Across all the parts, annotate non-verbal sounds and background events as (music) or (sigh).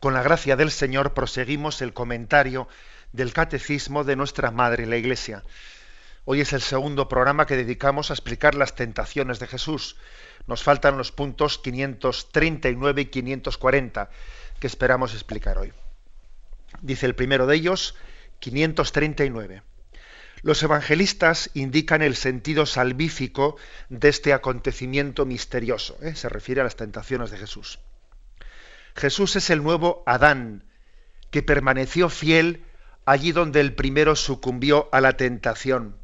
con la gracia del Señor proseguimos el comentario del catecismo de nuestra Madre la Iglesia. Hoy es el segundo programa que dedicamos a explicar las tentaciones de Jesús. Nos faltan los puntos 539 y 540 que esperamos explicar hoy. Dice el primero de ellos, 539. Los evangelistas indican el sentido salvífico de este acontecimiento misterioso. ¿eh? Se refiere a las tentaciones de Jesús. Jesús es el nuevo Adán, que permaneció fiel allí donde el primero sucumbió a la tentación.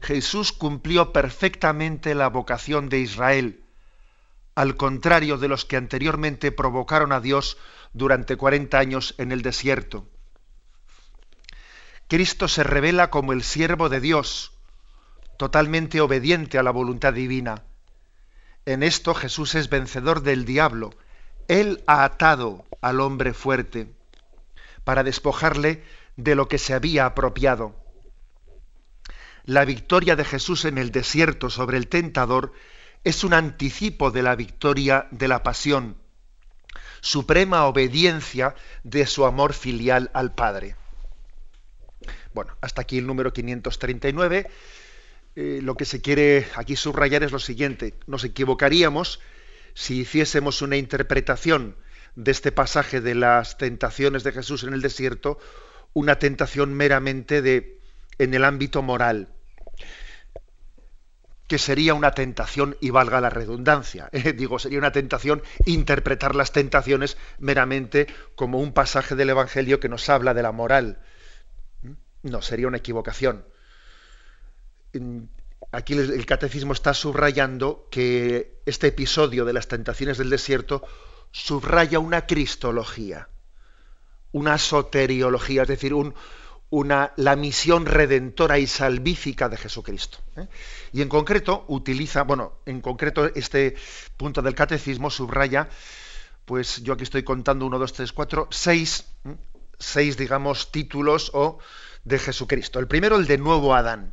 Jesús cumplió perfectamente la vocación de Israel, al contrario de los que anteriormente provocaron a Dios durante 40 años en el desierto. Cristo se revela como el siervo de Dios, totalmente obediente a la voluntad divina. En esto Jesús es vencedor del diablo, él ha atado al hombre fuerte para despojarle de lo que se había apropiado. La victoria de Jesús en el desierto sobre el tentador es un anticipo de la victoria de la pasión, suprema obediencia de su amor filial al Padre. Bueno, hasta aquí el número 539. Eh, lo que se quiere aquí subrayar es lo siguiente. Nos equivocaríamos si hiciésemos una interpretación de este pasaje de las tentaciones de Jesús en el desierto, una tentación meramente de en el ámbito moral, que sería una tentación y valga la redundancia. (laughs) Eh, digo, sería una tentación interpretar las tentaciones meramente como un pasaje del Evangelio que nos habla de la moral. No, sería una equivocación aquí el catecismo está subrayando que este episodio de las tentaciones del desierto subraya una cristología, una soteriología, es decir, una, la misión redentora y salvífica de Jesucristo. ¿eh? Y en concreto utiliza, bueno, en concreto este punto del catecismo subraya, pues yo aquí estoy contando uno, dos, tres, cuatro, seis, ¿eh? seis, digamos, títulos o de Jesucristo. El primero, el de nuevo Adán.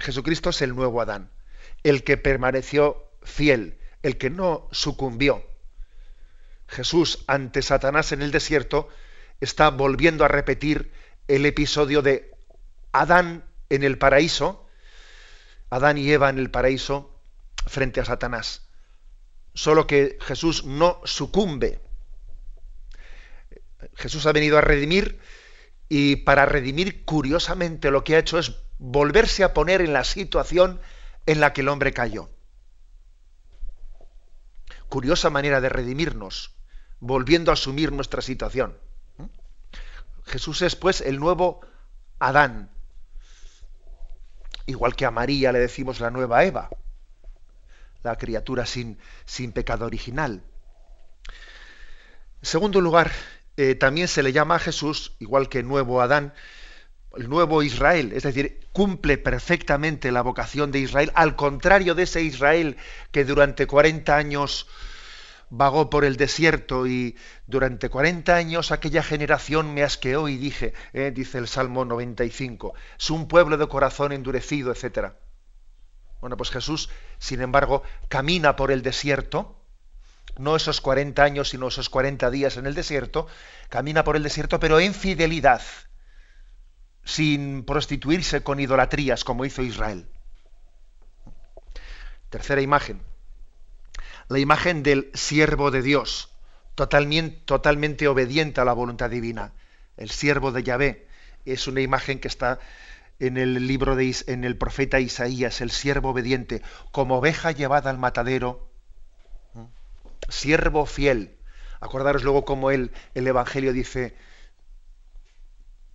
Jesucristo es el nuevo Adán, el que permaneció fiel, el que no sucumbió. Jesús ante Satanás en el desierto está volviendo a repetir el episodio de Adán en el paraíso, Adán y Eva en el paraíso frente a Satanás. Solo que Jesús no sucumbe. Jesús ha venido a redimir y para redimir curiosamente lo que ha hecho es volverse a poner en la situación en la que el hombre cayó. Curiosa manera de redimirnos, volviendo a asumir nuestra situación. Jesús es pues el nuevo Adán, igual que a María le decimos la nueva Eva, la criatura sin, sin pecado original. En segundo lugar, eh, también se le llama a Jesús, igual que nuevo Adán, el nuevo Israel, es decir, cumple perfectamente la vocación de Israel, al contrario de ese Israel que durante 40 años vagó por el desierto y durante 40 años aquella generación me asqueó y dije, eh, dice el Salmo 95, es un pueblo de corazón endurecido, etc. Bueno, pues Jesús, sin embargo, camina por el desierto, no esos 40 años, sino esos 40 días en el desierto, camina por el desierto, pero en fidelidad sin prostituirse con idolatrías como hizo Israel. Tercera imagen. La imagen del siervo de Dios, totalmente, obediente a la voluntad divina. El siervo de Yahvé es una imagen que está en el libro de en el profeta Isaías, el siervo obediente, como oveja llevada al matadero, siervo fiel. Acordaros luego como el, el Evangelio dice,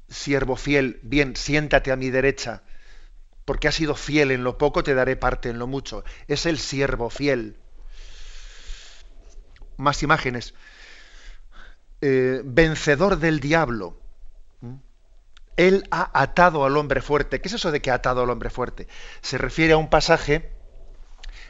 siervo fiel, bien, siéntate a mi derecha, porque has sido fiel en lo poco, te daré parte en lo mucho. Es el siervo fiel. Más imágenes. eh, vencedor del diablo. Él ha atado al hombre fuerte. ¿Qué es eso de que ha atado al hombre fuerte? Se refiere a un pasaje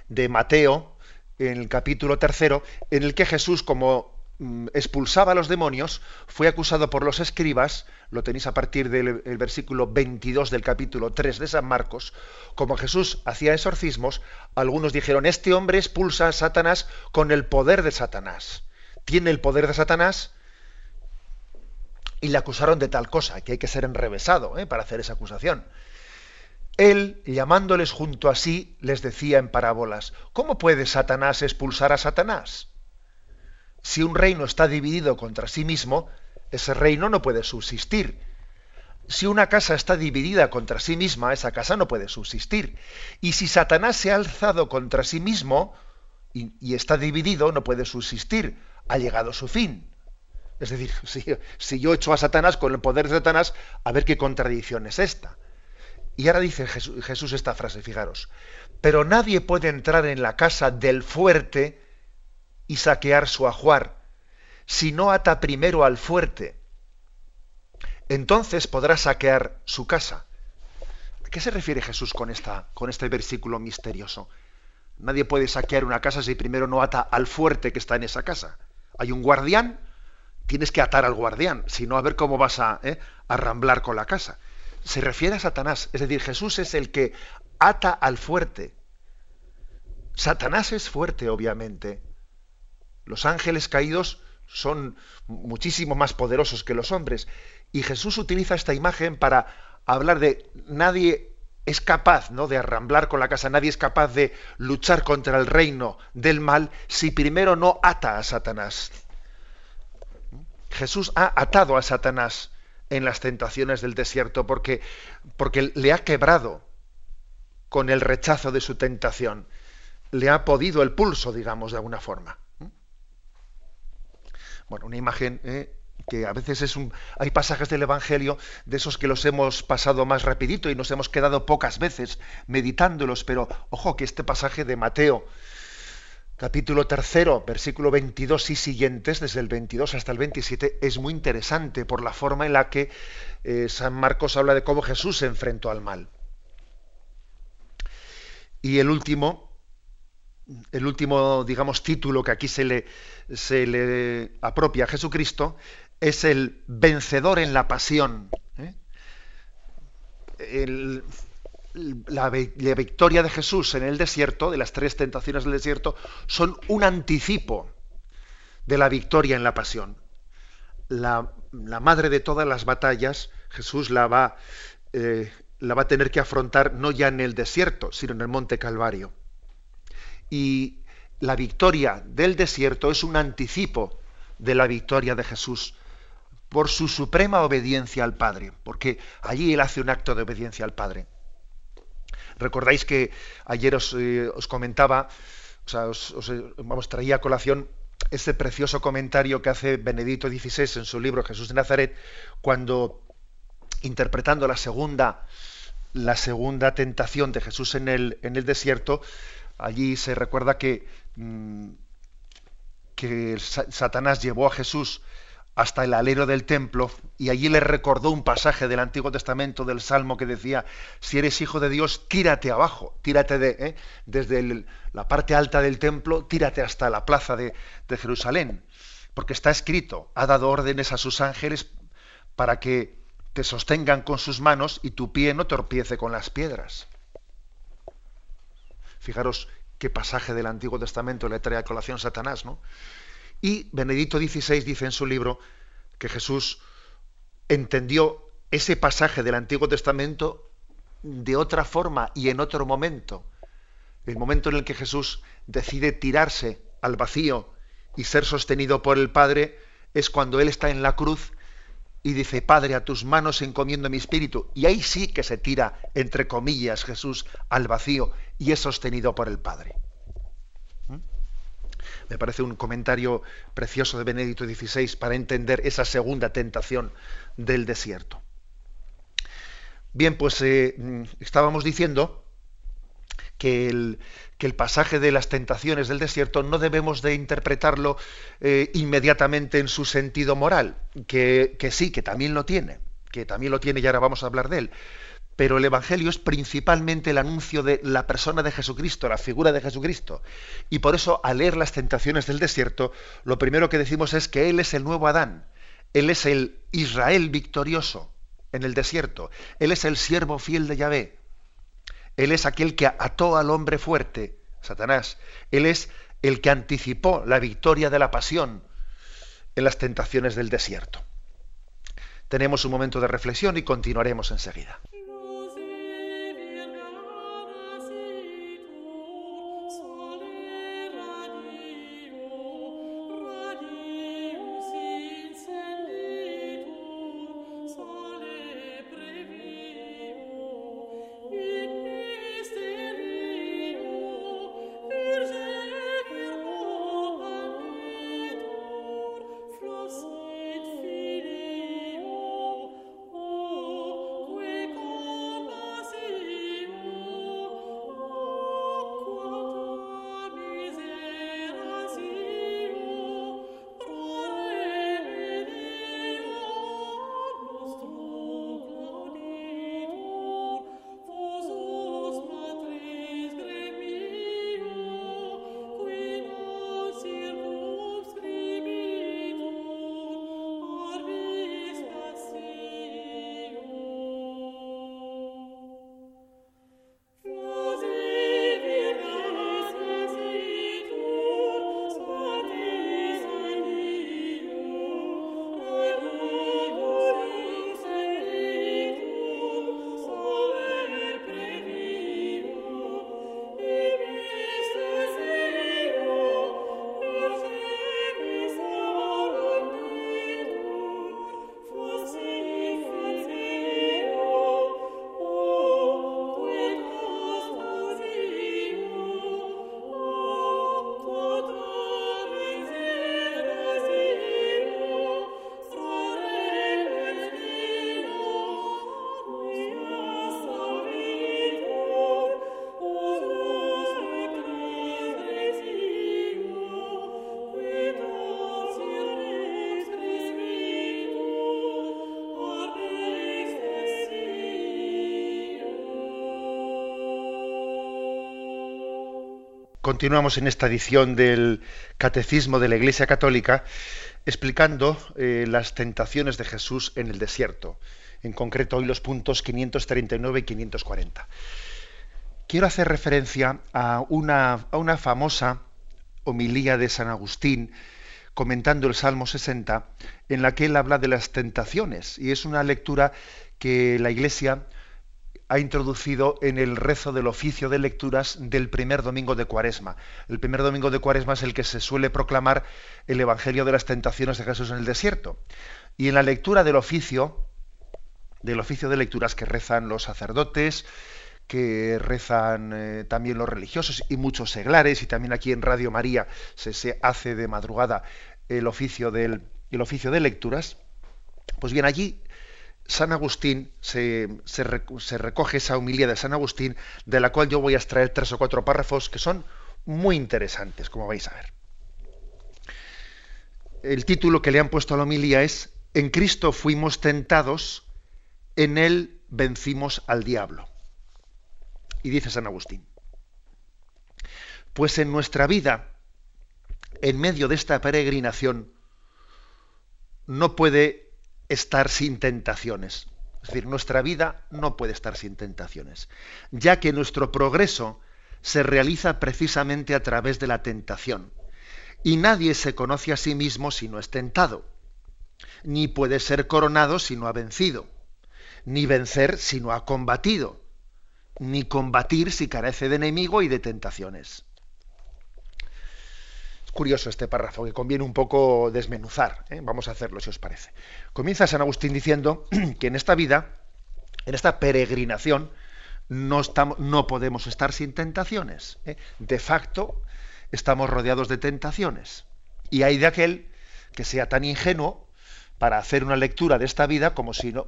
de Mateo, en el capítulo tercero, en el que Jesús, como mm, expulsaba a los demonios, fue acusado por los escribas, lo tenéis a partir del versículo 22 del capítulo 3 de San Marcos, como Jesús hacía exorcismos, algunos dijeron, este hombre expulsa a Satanás con el poder de Satanás. Tiene el poder de Satanás y le acusaron de tal cosa, que hay que ser enrevesado ¿eh? para hacer esa acusación. Él, llamándoles junto a sí, les decía en parábolas, ¿cómo puede Satanás expulsar a Satanás? Si un reino está dividido contra sí mismo, ese reino no puede subsistir. Si una casa está dividida contra sí misma, esa casa no puede subsistir. Y si Satanás se ha alzado contra sí mismo y, está dividido, no puede subsistir. Ha llegado su fin. Es decir, (laughs) si, si yo echo a Satanás con el poder de Satanás, a ver qué contradicción es esta. Y ahora dice Jesús, esta frase, fijaros, pero nadie puede entrar en la casa del fuerte y saquear su ajuar, si no ata primero al fuerte. Entonces podrá saquear su casa. ¿A qué se refiere Jesús con, esta, con este versículo misterioso? Nadie puede saquear una casa si primero no ata al fuerte que está en esa casa. Hay un guardián, tienes que atar al guardián, si no a ver cómo vas a ¿eh? arramblar con la casa se refiere a Satanás. Es decir, Jesús es el que ata al fuerte. Satanás es fuerte, obviamente. Los ángeles caídos son muchísimo más poderosos que los hombres. Y Jesús utiliza esta imagen para hablar de nadie es capaz ¿no? de arramblar con la casa, nadie es capaz de luchar contra el reino del mal si primero no ata a Satanás. Jesús ha atado a Satanás en las tentaciones del desierto porque, porque le ha quebrado con el rechazo de su tentación. Le ha podido el pulso, digamos, de alguna forma. Bueno, una imagen ¿eh? que a veces es un... Hay pasajes del Evangelio de esos que los hemos pasado más rapidito y nos hemos quedado pocas veces meditándolos, pero ojo que este pasaje de Mateo, capítulo tercero, versículo 22 y siguientes, desde el 22 hasta el 27, es muy interesante por la forma en la que eh, San Marcos habla de cómo Jesús se enfrentó al mal. Y el último, el último, digamos, título que aquí se le, se le apropia a Jesucristo es el vencedor en la pasión. ¿eh? La, victoria de Jesús en el desierto, de las tres tentaciones del desierto, son un anticipo de la victoria en la pasión. La, madre de todas las batallas, Jesús la va, eh, la va a tener que afrontar no ya en el desierto, sino en el monte Calvario. Y la victoria del desierto es un anticipo de la victoria de Jesús por su suprema obediencia al Padre, porque allí él hace un acto de obediencia al Padre. Recordáis que ayer os, eh, comentaba, o sea, os, eh, vamos, traía a colación ese precioso comentario que hace Benedicto XVI en su libro Jesús de Nazaret, cuando interpretando la segunda, la segunda tentación de Jesús en el, en el desierto, allí se recuerda que, mm, que Satanás llevó a Jesús hasta el alero del templo y allí le recordó un pasaje del Antiguo Testamento del Salmo que decía, si eres hijo de Dios, tírate abajo, tírate de, ¿eh? desde la parte alta del templo, tírate hasta la plaza de, de Jerusalén, porque está escrito, ha dado órdenes a sus ángeles para que te sostengan con sus manos y tu pie no torpiece con las piedras. Fijaros qué pasaje del Antiguo Testamento le trae a colación Satanás, ¿no? Y Benedicto XVI dice en su libro que Jesús entendió ese pasaje del Antiguo Testamento de otra forma y en otro momento. El momento en el que Jesús decide tirarse al vacío y ser sostenido por el Padre es cuando Él está en la cruz y dice, Padre, a tus manos encomiendo mi espíritu. Y ahí sí que se tira, entre comillas, Jesús al vacío y es sostenido por el Padre. Me parece un comentario precioso de Benedicto XVI para entender esa segunda tentación del desierto. Bien, pues eh, estábamos diciendo que el, que el pasaje de las tentaciones del desierto no debemos de interpretarlo eh, inmediatamente en su sentido moral, que, que sí, que también lo tiene, que también lo tiene y ahora vamos a hablar de él. Pero el Evangelio es principalmente el anuncio de la persona de Jesucristo, la figura de Jesucristo. Y por eso, al leer las tentaciones del desierto, lo primero que decimos es que Él es el nuevo Adán. Él es el Israel victorioso en el desierto. Él es el siervo fiel de Yahvé. Él es aquel que ató al hombre fuerte, Satanás. Él es el que anticipó la victoria de la pasión en las tentaciones del desierto. Tenemos un momento de reflexión y continuaremos enseguida. Continuamos en esta edición del Catecismo de la Iglesia Católica explicando eh, las tentaciones de Jesús en el desierto, en concreto hoy los puntos 539 y 540. Quiero hacer referencia a una, a una famosa homilía de San Agustín comentando el Salmo 60, en la que él habla de las tentaciones, y es una lectura que la Iglesia ha introducido en el rezo del oficio de lecturas del primer domingo de Cuaresma. El primer domingo de Cuaresma es el que se suele proclamar el Evangelio de las tentaciones de Jesús en el desierto. Y en la lectura del oficio, del oficio de lecturas que rezan los sacerdotes, que rezan eh, también los religiosos y muchos seglares, y también aquí en Radio María se, se hace de madrugada el oficio, del, el oficio de lecturas, pues bien, allí San Agustín, se, recoge esa humildad de San Agustín, de la cual yo voy a extraer tres o cuatro párrafos que son muy interesantes, como vais a ver. El título que le han puesto a la homilía es En Cristo fuimos tentados, en Él vencimos al diablo. Y dice San Agustín, pues en nuestra vida, en medio de esta peregrinación, no puede estar sin tentaciones. Es decir, nuestra vida no puede estar sin tentaciones, ya que nuestro progreso se realiza precisamente a través de la tentación. Y nadie se conoce a sí mismo si no es tentado, ni puede ser coronado si no ha vencido, ni vencer si no ha combatido, ni combatir si carece de enemigo y de tentaciones curioso este párrafo que conviene un poco desmenuzar. ¿eh? Vamos a hacerlo si os parece. Comienza San Agustín diciendo (clears throat) que en esta vida, en esta peregrinación, no, podemos estar sin tentaciones. ¿eh? De facto, estamos rodeados de tentaciones. Y hay de aquel que sea tan ingenuo para hacer una lectura de esta vida como si no,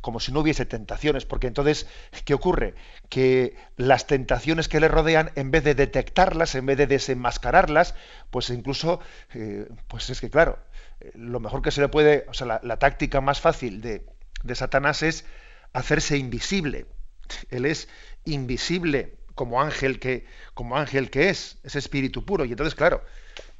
como si no hubiese tentaciones, porque entonces, ¿qué ocurre? Que las tentaciones que le rodean, en vez de detectarlas, en vez de desenmascararlas, pues incluso, eh, pues es que claro, eh, lo mejor que se le puede, o sea, la, táctica más fácil de, de Satanás es hacerse invisible. Él es invisible como ángel que, como ángel que es, es espíritu puro. Y entonces, claro,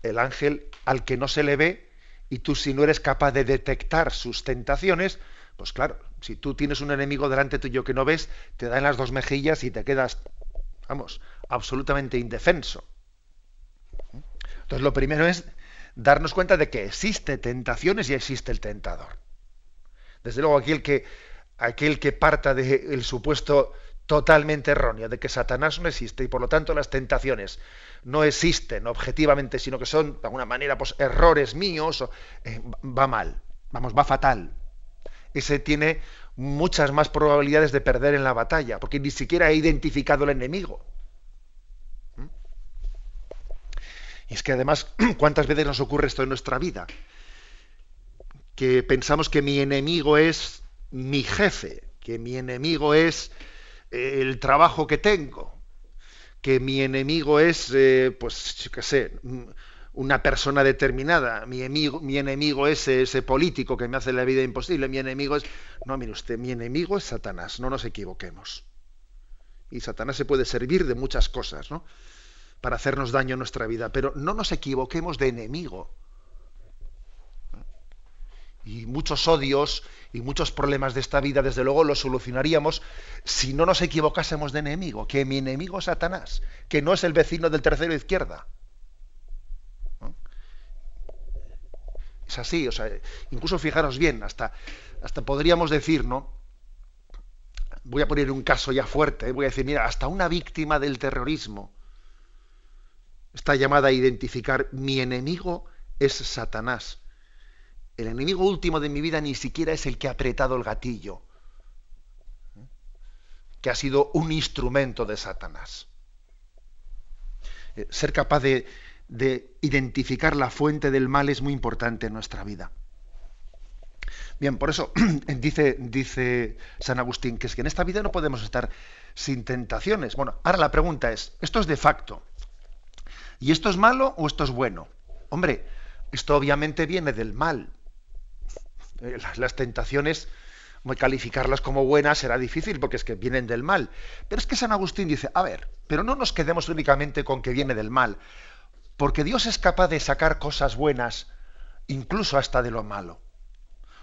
el ángel al que no se le ve, y tú si no eres capaz de detectar sus tentaciones, pues claro, si tú tienes un enemigo delante tuyo que no ves, te da en las dos mejillas y te quedas, vamos, absolutamente indefenso. Entonces lo primero es darnos cuenta de que existe tentaciones y existe el tentador. Desde luego aquel que, aquel que parta del supuesto totalmente erróneo de que Satanás no existe y por lo tanto las tentaciones no existen objetivamente, sino que son de alguna manera pues, errores míos, eh, va mal, vamos, va fatal. Ese tiene muchas más probabilidades de perder en la batalla, porque ni siquiera ha identificado el enemigo. Y es que además, (clears throat) ¿cuántas veces nos ocurre esto en nuestra vida? Que pensamos que mi enemigo es mi jefe, que mi enemigo es el trabajo que tengo, que mi enemigo es, eh, pues, qué sé, una persona determinada, mi enemigo, mi enemigo es ese político que me hace la vida imposible, mi enemigo es... No, mire usted, mi enemigo es Satanás, no nos equivoquemos. Y Satanás se puede servir de muchas cosas, ¿no? Para hacernos daño en nuestra vida, pero no nos equivoquemos de enemigo. Y muchos odios y muchos problemas de esta vida, desde luego, los solucionaríamos si no nos equivocásemos de enemigo, que mi enemigo es Satanás, que no es el vecino del tercero izquierda. Es así, o sea, incluso fijaros bien, hasta, hasta podríamos decir, ¿no? Voy a poner un caso ya fuerte, ¿eh? voy a decir, mira, hasta una víctima del terrorismo está llamada a identificar mi enemigo es Satanás el enemigo último de mi vida ni siquiera es el que ha apretado el gatillo, que ha sido un instrumento de Satanás. Eh, ser capaz de, identificar la fuente del mal es muy importante en nuestra vida. Bien, por eso (clears throat) dice, dice San Agustín que es que en esta vida no podemos estar sin tentaciones. Bueno, ahora la pregunta es, ¿esto es de facto? ¿Y esto es malo o esto es bueno? Hombre, esto obviamente viene del mal. Eh, las tentaciones, calificarlas como buenas será difícil porque es que vienen del mal. Pero es que San Agustín dice, a ver, pero no nos quedemos únicamente con que viene del mal, porque Dios es capaz de sacar cosas buenas, incluso hasta de lo malo.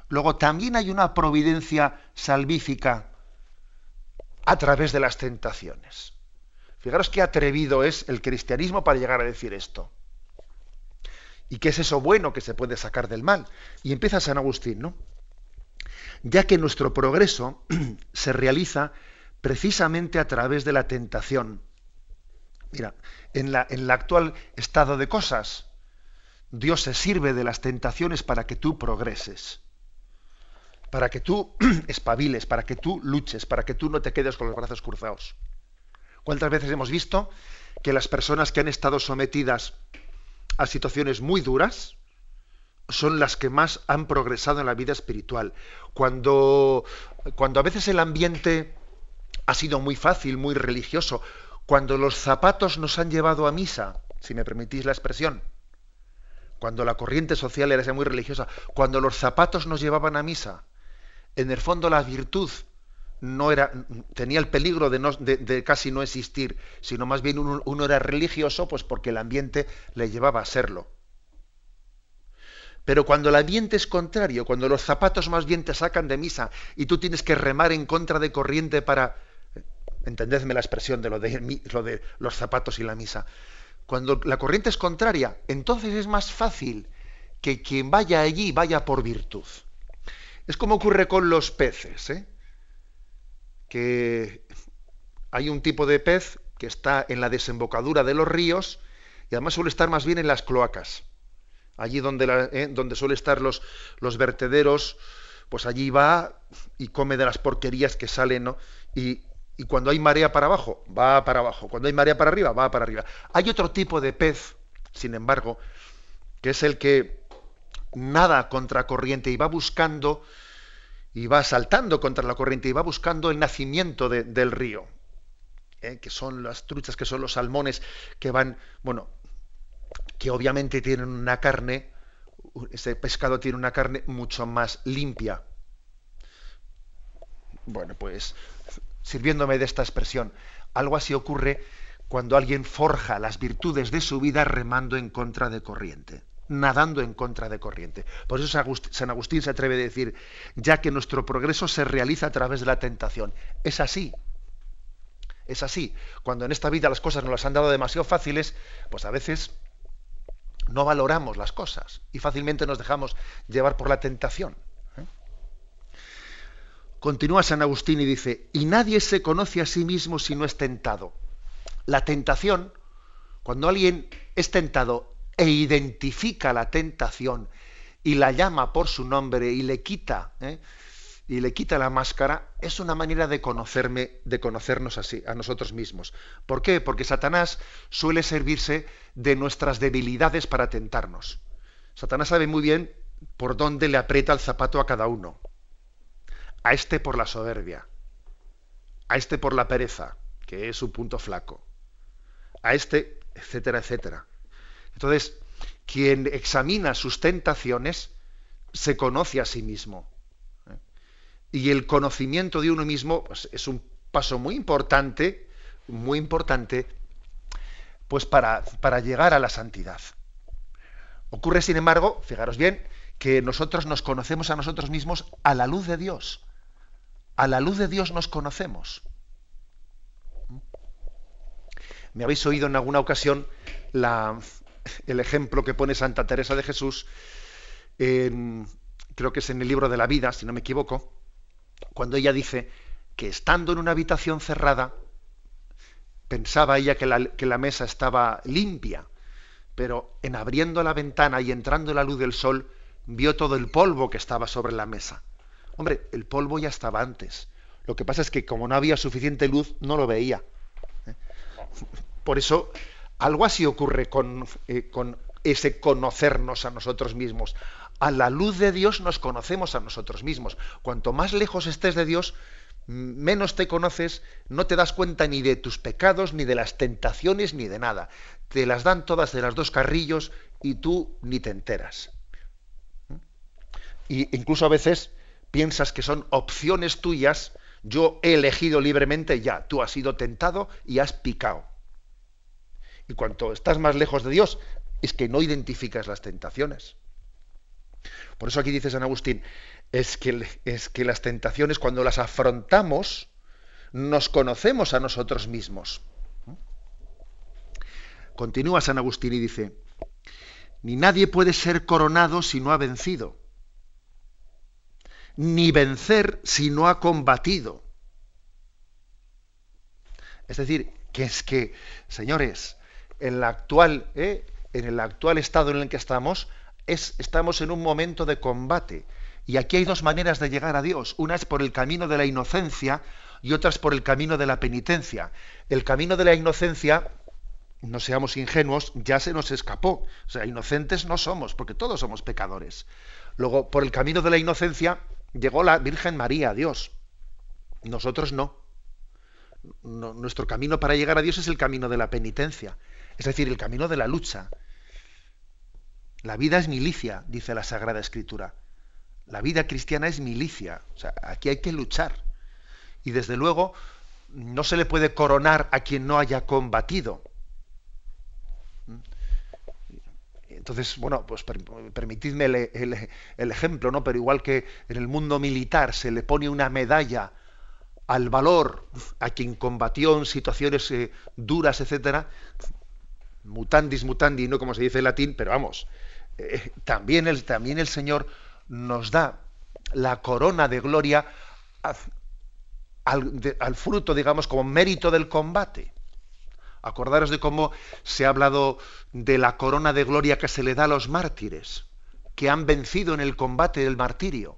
Luego también hay una providencia salvífica a través de las tentaciones. Fijaros qué atrevido es el cristianismo para llegar a decir esto. ¿Y qué es eso bueno que se puede sacar del mal? Y empieza San Agustín, ¿no? Ya que nuestro progreso (clears throat) se realiza precisamente a través de la tentación. Mira, en la, el actual estado de cosas, Dios se sirve de las tentaciones para que tú progreses, para que tú (clears throat) espabiles, para que tú luches, para que tú no te quedes con los brazos cruzados. ¿Cuántas veces hemos visto que las personas que han estado sometidas a situaciones muy duras son las que más han progresado en la vida espiritual. Cuando, cuando a veces el ambiente ha sido muy fácil, muy religioso, cuando los zapatos nos han llevado a misa, si me permitís la expresión, cuando la corriente social era muy religiosa, cuando los zapatos nos llevaban a misa, en el fondo la virtud no era, tenía el peligro de, casi no existir, sino más bien uno, era religioso, pues porque el ambiente le llevaba a serlo. Pero cuando el ambiente es contrario, cuando los zapatos más bien te sacan de misa y tú tienes que remar en contra de corriente para, entendedme la expresión de de, lo de los zapatos y la misa, cuando la corriente es contraria, entonces es más fácil que quien vaya allí vaya por virtud. Es como ocurre con los peces. ¿eh? Que hay un tipo de pez que está en la desembocadura de los ríos y además suele estar más bien en las cloacas. Allí donde, eh, donde suele estar los, los vertederos, pues allí va y come de las porquerías que salen, ¿no? Y, y cuando hay marea para abajo, va para abajo. Cuando hay marea para arriba, va para arriba. Hay otro tipo de pez, sin embargo, que es el que nada contra corriente y va buscando y va saltando contra la corriente y va buscando el nacimiento del río, ¿eh? que son las truchas, que son los salmones que van, bueno, que obviamente tienen una carne, ese pescado tiene una carne mucho más limpia. Bueno, pues sirviéndome de esta expresión, algo así ocurre cuando alguien forja las virtudes de su vida remando en contra de corriente nadando en contra de corriente. Por eso San Agustín se atreve a decir, ya que nuestro progreso se realiza a través de la tentación. Es así. Es así. Cuando en esta vida las cosas nos las han dado demasiado fáciles, pues a veces no valoramos las cosas y fácilmente nos dejamos llevar por la tentación. ¿eh? Continúa San Agustín y dice, y nadie se conoce a sí mismo si no es tentado. La tentación, cuando alguien es tentado e identifica la tentación y la llama por su nombre y le quita ¿eh? y le quita la máscara es una manera de conocerme de conocernos así a nosotros mismos. ¿por qué? porque Satanás suele servirse de nuestras debilidades para tentarnos. Satanás sabe muy bien por dónde le aprieta el zapato a cada uno. A este por la soberbia. A este por la pereza que es su punto flaco. A este etcétera etcétera entonces, quien examina sus tentaciones se conoce a sí mismo. ¿eh? Y el conocimiento de uno mismo pues, es un paso muy importante, muy importante, pues para, para llegar a la santidad. Ocurre, sin embargo, fijaros bien, que nosotros nos conocemos a nosotros mismos a la luz de Dios. A la luz de Dios nos conocemos. ¿Mm? Me habéis oído en alguna ocasión la, el ejemplo que pone Santa Teresa de Jesús, creo que es en el libro de la vida, si no me equivoco, cuando ella dice que estando en una habitación cerrada, pensaba ella que la, que la mesa estaba limpia, pero en abriendo la ventana y entrando la luz del sol, vio todo el polvo que estaba sobre la mesa. Hombre, el polvo ya estaba antes. Lo que pasa es que como no había suficiente luz, no lo veía. ¿eh? Por eso algo así ocurre eh, con, ese conocernos a nosotros mismos. A la luz de Dios nos conocemos a nosotros mismos. Cuanto más lejos estés de Dios, menos te conoces, no te das cuenta ni de tus pecados, ni de las tentaciones, ni de nada. Te las dan todas de las dos carrillos y tú ni te enteras. Y incluso a veces piensas que son opciones tuyas, yo he elegido libremente ya, tú has sido tentado y has picado. Y cuanto estás más lejos de Dios, es que no identificas las tentaciones. Por eso aquí dice San Agustín, es que, es que las tentaciones cuando las afrontamos, nos conocemos a nosotros mismos. Continúa San Agustín y dice, ni nadie puede ser coronado si no ha vencido, ni vencer si no ha combatido. Es decir, que es que, señores, ¿eh? en el actual estado en el que estamos, es, estamos en un momento de combate. Y aquí hay dos maneras de llegar a Dios. Una es por el camino de la inocencia y otra es por el camino de la penitencia. El camino de la inocencia, no seamos ingenuos, ya se nos escapó. O sea, inocentes no somos, porque todos somos pecadores. Luego, por el camino de la inocencia, llegó la Virgen María, a Dios. Nosotros no. Nuestro camino para llegar a Dios es el camino de la penitencia es decir, el camino de la lucha. La vida es milicia, dice la Sagrada Escritura. La vida cristiana es milicia. O sea, aquí hay que luchar. Y desde luego no se le puede coronar a quien no haya combatido. Entonces, bueno, pues permitidme el, ejemplo, ¿no? Pero igual que en el mundo militar se le pone una medalla al valor a quien combatió en situaciones eh, duras, etcétera, mutandis mutandi, no como se dice en latín, pero vamos, eh, también, el, también el Señor nos da la corona de gloria al, fruto, digamos, como mérito del combate. Acordaros de cómo se ha hablado de la corona de gloria que se le da a los mártires, que han vencido en el combate del martirio,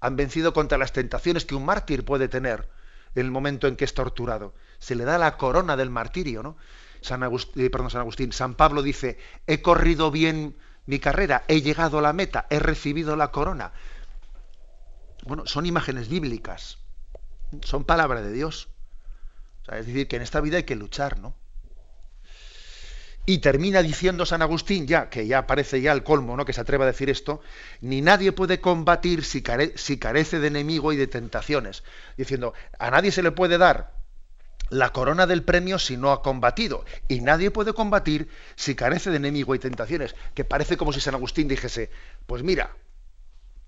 han vencido contra las tentaciones que un mártir puede tener en el momento en que es torturado. Se le da la corona del martirio, ¿no? San Agustín, eh, San Agustín, San Pablo dice, he corrido bien mi carrera, he llegado a la meta, he recibido la corona. Bueno, son imágenes bíblicas, son palabra de Dios. es decir, que en esta vida hay que luchar, ¿no? Y termina diciendo San Agustín, ya que ya parece ya el colmo, ¿no? Que se atreva a decir esto, ni nadie puede combatir si carece de enemigo y de tentaciones. Diciendo, a nadie se le puede dar la corona del premio si no ha combatido. Y nadie puede combatir si carece de enemigo y tentaciones. Que parece como si San Agustín dijese, pues mira,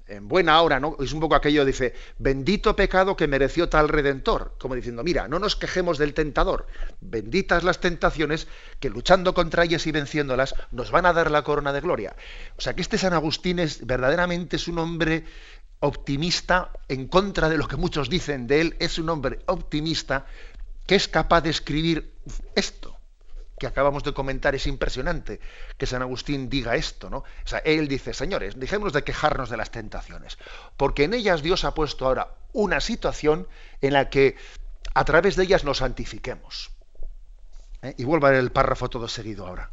en buena hora, ¿no? Es un poco aquello, dice, bendito pecado que mereció tal redentor, como diciendo, mira, no nos quejemos del tentador, benditas las tentaciones que luchando contra ellas y venciéndolas nos van a dar la corona de gloria. O sea que este San Agustín es verdaderamente es un hombre optimista en contra de lo que muchos dicen de él, es un hombre optimista que es capaz de escribir esto que acabamos de comentar es impresionante que San Agustín diga esto, ¿no? O sea, él dice, señores, dejémonos de quejarnos de las tentaciones, porque en ellas Dios ha puesto ahora una situación en la que a través de ellas nos santifiquemos. ¿Eh? Y vuelvo a ver el párrafo todo seguido ahora.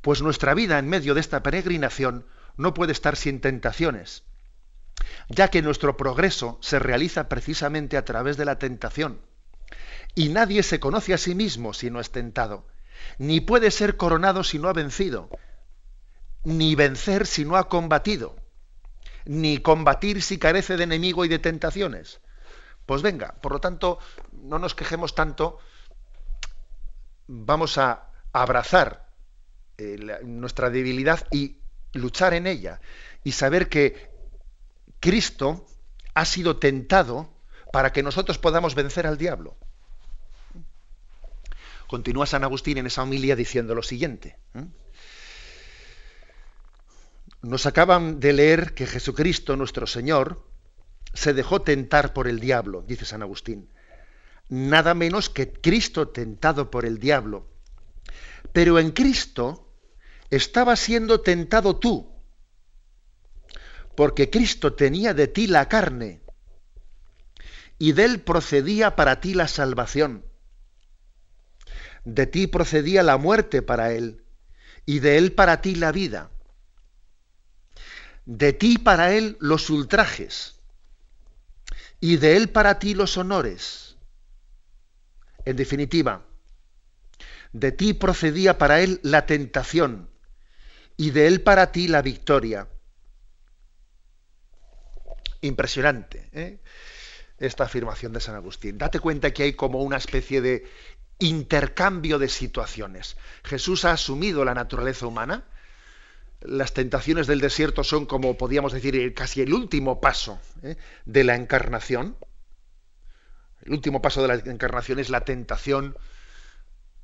Pues nuestra vida en medio de esta peregrinación no puede estar sin tentaciones, ya que nuestro progreso se realiza precisamente a través de la tentación. Y nadie se conoce a sí mismo si no es tentado. Ni puede ser coronado si no ha vencido, ni vencer si no ha combatido, ni combatir si carece de enemigo y de tentaciones. Pues venga, por lo tanto, no nos quejemos tanto, vamos a abrazar eh, nuestra debilidad y luchar en ella. Y saber que Cristo ha sido tentado para que nosotros podamos vencer al diablo. Continúa San Agustín en esa homilia diciendo lo siguiente. ¿eh? Nos acaban de leer que Jesucristo, nuestro Señor, se dejó tentar por el diablo, dice San Agustín. Nada menos que Cristo tentado por el diablo. Pero en Cristo estaba siendo tentado tú, porque Cristo tenía de ti la carne, y de él procedía para ti la salvación de ti procedía la muerte para él, y de él para ti la vida. De ti para él los ultrajes, y de él para ti los honores. En definitiva, de ti procedía para él la tentación, y de él para ti la victoria. Impresionante ¿eh? Esta afirmación de San Agustín. Date cuenta que hay como una especie de intercambio de situaciones. Jesús ha asumido la naturaleza humana. Las tentaciones del desierto son, como podríamos decir, casi el último paso ¿eh? de la encarnación. El último paso de la encarnación es la tentación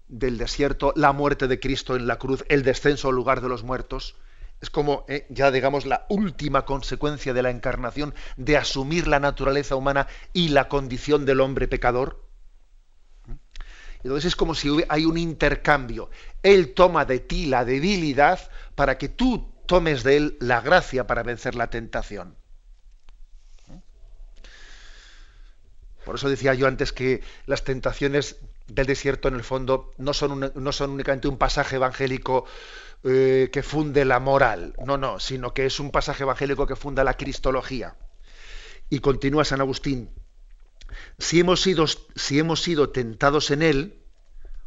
del desierto, la muerte de Cristo en la cruz, el descenso al lugar de los muertos. Es como ¿eh? ya digamos la última consecuencia de la encarnación de asumir la naturaleza humana y la condición del hombre pecador. Entonces es como si hay un intercambio. Él toma de ti la debilidad para que tú tomes de él la gracia para vencer la tentación. Por eso decía yo antes que las tentaciones del desierto en el fondo no son, no son únicamente un pasaje evangélico eh, que funde la moral, no, no, sino que es un pasaje evangélico que funda la cristología. Y continúa San Agustín, si hemos, sido, si hemos sido tentados en Él,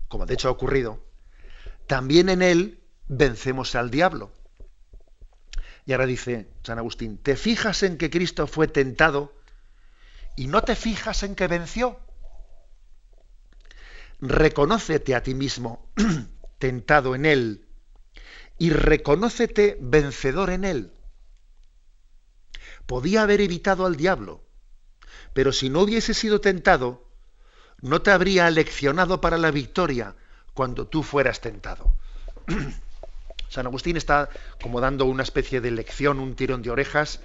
como de hecho ha ocurrido, también en Él vencemos al diablo. Y ahora dice San Agustín, ¿te fijas en que Cristo fue tentado y no te fijas en que venció? Reconócete a ti mismo (clears throat) tentado en Él y reconócete vencedor en Él. Podía haber evitado al diablo, pero si no hubiese sido tentado, no te habría leccionado para la victoria cuando tú fueras tentado. (clears throat) San Agustín está como dando una especie de lección, un tirón de orejas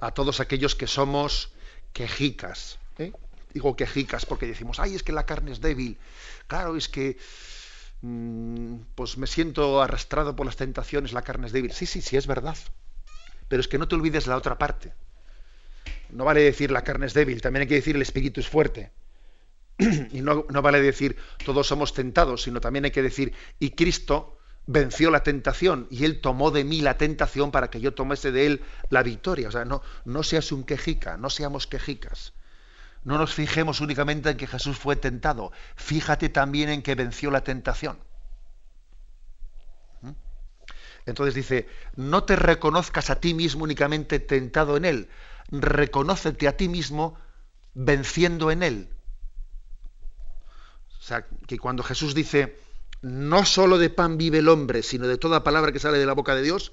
a todos aquellos que somos quejicas. ¿eh? Digo quejicas porque decimos, ay, es que la carne es débil. Claro, es que pues me siento arrastrado por las tentaciones, la carne es débil. Sí, sí, sí, es verdad. Pero es que no te olvides la otra parte. No vale decir la carne es débil, también hay que decir el espíritu es fuerte. (clears throat) y no, vale decir todos somos tentados, sino también hay que decir y Cristo venció la tentación y él tomó de mí la tentación para que yo tomase de él la victoria. O sea, no, no seas un quejica, no seamos quejicas. No nos fijemos únicamente en que Jesús fue tentado, fíjate también en que venció la tentación. ¿Mm? Entonces dice, no te reconozcas a ti mismo únicamente tentado en él, reconócete a ti mismo venciendo en él. O sea, que cuando Jesús dice, no solo de pan vive el hombre, sino de toda palabra que sale de la boca de Dios,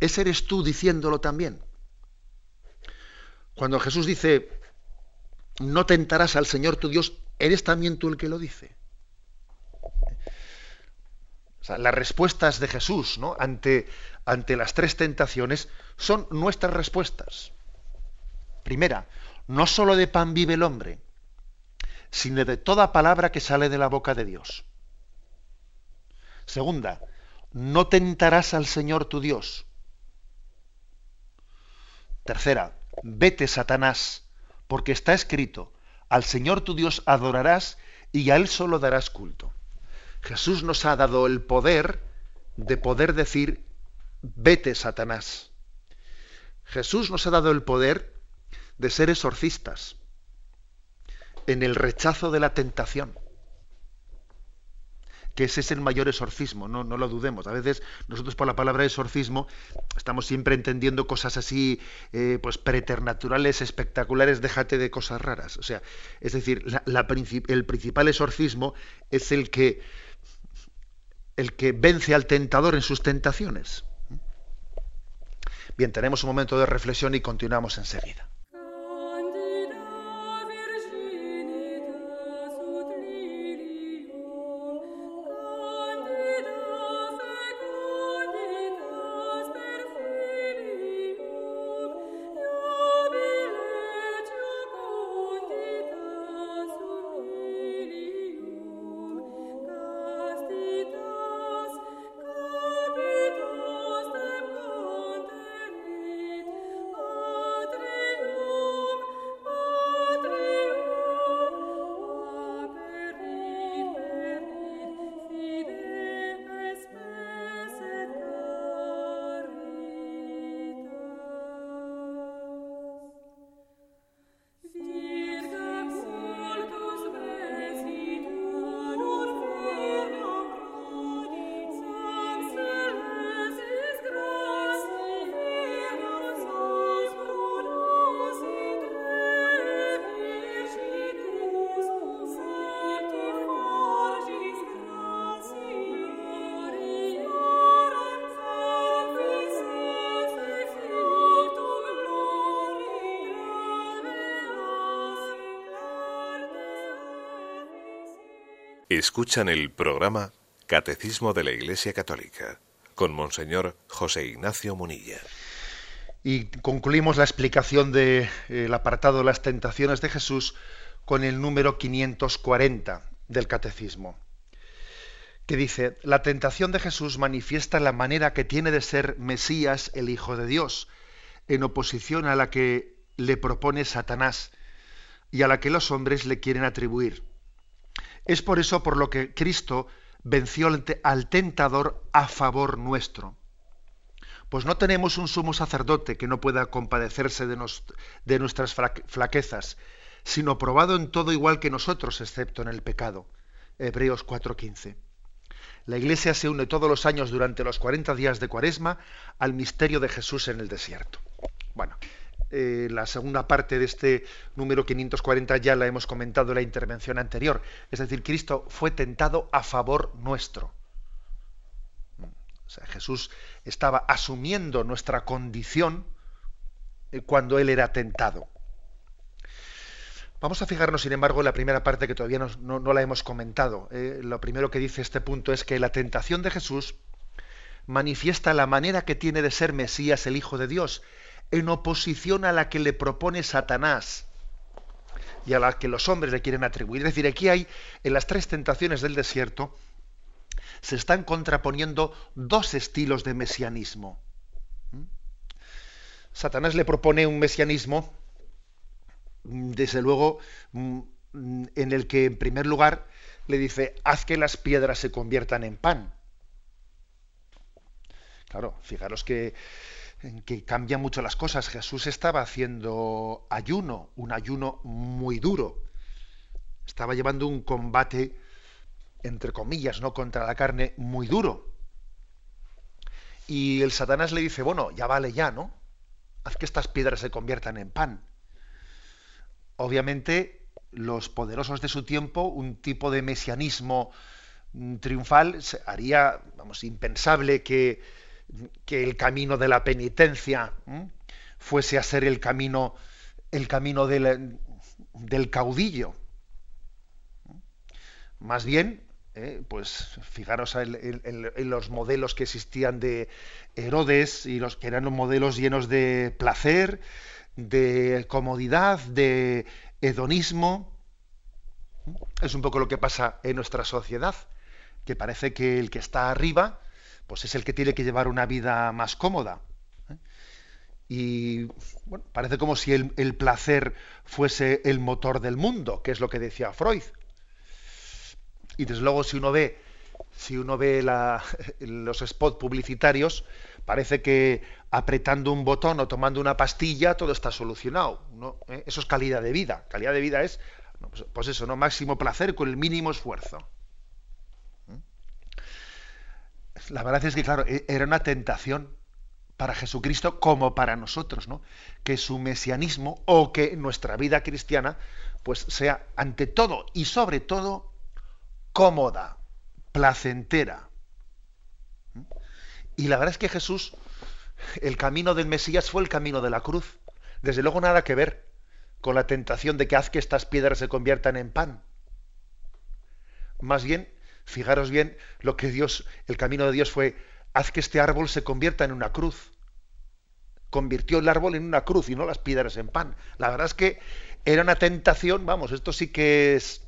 ese eres tú diciéndolo también. Cuando Jesús dice, no tentarás al Señor tu Dios, eres también tú el que lo dice. O sea, las respuestas de Jesús ¿no? ante, ante las tres tentaciones son nuestras respuestas. Primera, no solo de pan vive el hombre, sino de toda palabra que sale de la boca de Dios. Segunda, no tentarás al Señor tu Dios. Tercera, vete, Satanás, porque está escrito, al Señor tu Dios adorarás y a Él solo darás culto. Jesús nos ha dado el poder de poder decir, vete, Satanás. Jesús nos ha dado el poder de ser exorcistas en el rechazo de la tentación que ese es el mayor exorcismo, no, no lo dudemos. A veces nosotros por la palabra exorcismo estamos siempre entendiendo cosas así, eh, pues preternaturales, espectaculares, déjate de cosas raras. O sea, es decir, el principal exorcismo es el que, el que vence al tentador en sus tentaciones. Bien, tenemos un momento de reflexión y continuamos enseguida. Escuchan el programa Catecismo de la Iglesia Católica con Monseñor José Ignacio Munilla. Y concluimos la explicación del de, apartado de las tentaciones de Jesús con el número 540 del Catecismo, que dice, la tentación de Jesús manifiesta la manera que tiene de ser Mesías, el Hijo de Dios, en oposición a la que le propone Satanás y a la que los hombres le quieren atribuir. Es por eso por lo que Cristo venció al tentador a favor nuestro. Pues no tenemos un sumo sacerdote que no pueda compadecerse de, nuestras flaquezas, sino probado en todo igual que nosotros, excepto en el pecado. Hebreos 4:15. La Iglesia se une todos los años durante los 40 días de Cuaresma al misterio de Jesús en el desierto. Bueno, eh, la segunda parte de este número 540 ya la hemos comentado en la intervención anterior. Es decir, Cristo fue tentado a favor nuestro. Jesús estaba asumiendo nuestra condición eh, cuando Él era tentado. Vamos a fijarnos, sin embargo, en la primera parte que todavía no, la hemos comentado. Eh, lo primero que dice este punto es que la tentación de Jesús manifiesta la manera que tiene de ser Mesías, el Hijo de Dios, en oposición a la que le propone Satanás y a la que los hombres le quieren atribuir. Es decir, aquí hay, en las tres tentaciones del desierto, se están contraponiendo dos estilos de mesianismo. ¿Mm? Satanás le propone un mesianismo, desde luego, mm, en el que, en primer lugar, le dice, haz que las piedras se conviertan en pan. Claro, fijaros que, que cambian mucho las cosas. Jesús estaba haciendo ayuno, un ayuno muy duro. Estaba llevando un combate, entre comillas, ¿no? contra la carne muy duro. Y el Satanás le dice, bueno, ya vale ya, ¿no? Haz que estas piedras se conviertan en pan. Obviamente, los poderosos de su tiempo, un tipo de mesianismo mm, triunfal, haría, vamos, impensable que, que el camino de la penitencia fuese a ser el camino, el camino del, del caudillo. Más bien, eh, pues fijaros en, los modelos que existían de Herodes y los que eran los modelos llenos de placer, de comodidad, de hedonismo. Es un poco lo que pasa en nuestra sociedad, que parece que el que está arriba, pues es el que tiene que llevar una vida más cómoda. ¿eh? Y bueno, parece como si el placer fuese el motor del mundo, que es lo que decía Freud. Y desde luego si uno ve, si uno ve (laughs) los spots publicitarios, parece que apretando un botón o tomando una pastilla todo está solucionado. ¿Eh? Eso es calidad de vida. Calidad de vida es, pues, pues, eso, ¿no? Máximo placer con el mínimo esfuerzo. ¿Mm? La verdad es que, claro, e, era una tentación para Jesucristo como para nosotros, ¿no? Que su mesianismo o que nuestra vida cristiana, pues sea ante todo y sobre todo cómoda, placentera. Y la verdad es que Jesús, el camino del Mesías fue el camino de la cruz. Desde luego nada que ver con la tentación de que haz que estas piedras se conviertan en pan. Más bien, fijaros bien, lo que Dios, el camino de Dios fue, haz que este árbol se convierta en una cruz. Convirtió el árbol en una cruz y no las piedras en pan. La verdad es que era una tentación, vamos, esto sí que es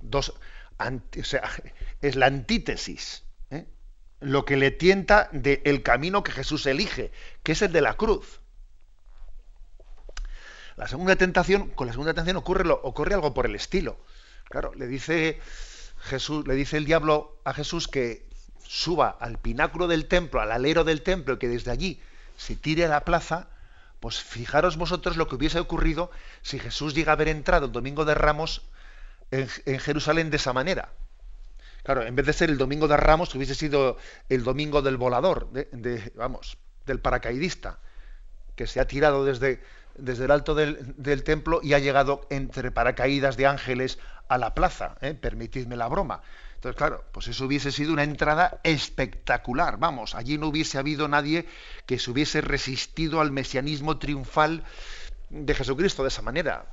dos, o sea, (laughs) es la antítesis, ¿eh? lo que le tienta del camino que Jesús elige, que es el de la cruz. La segunda tentación, con la segunda tentación ocurre, ocurre algo por el estilo. Claro, le dice Jesús, le dice el diablo a Jesús que suba al pináculo del templo, al alero del templo, que desde allí se tire a la plaza, pues fijaros vosotros lo que hubiese ocurrido si Jesús llega a haber entrado el domingo de Ramos en, Jerusalén de esa manera. Claro, en vez de ser el domingo de Ramos, hubiese sido el domingo del volador, de, vamos, del paracaidista, que se ha tirado desde, desde el alto del, templo y ha llegado entre paracaídas de ángeles a la plaza. ¿eh? Permitidme la broma. Entonces, claro, pues eso hubiese sido una entrada espectacular. Vamos, allí no hubiese habido nadie que se hubiese resistido al mesianismo triunfal de Jesucristo de esa manera.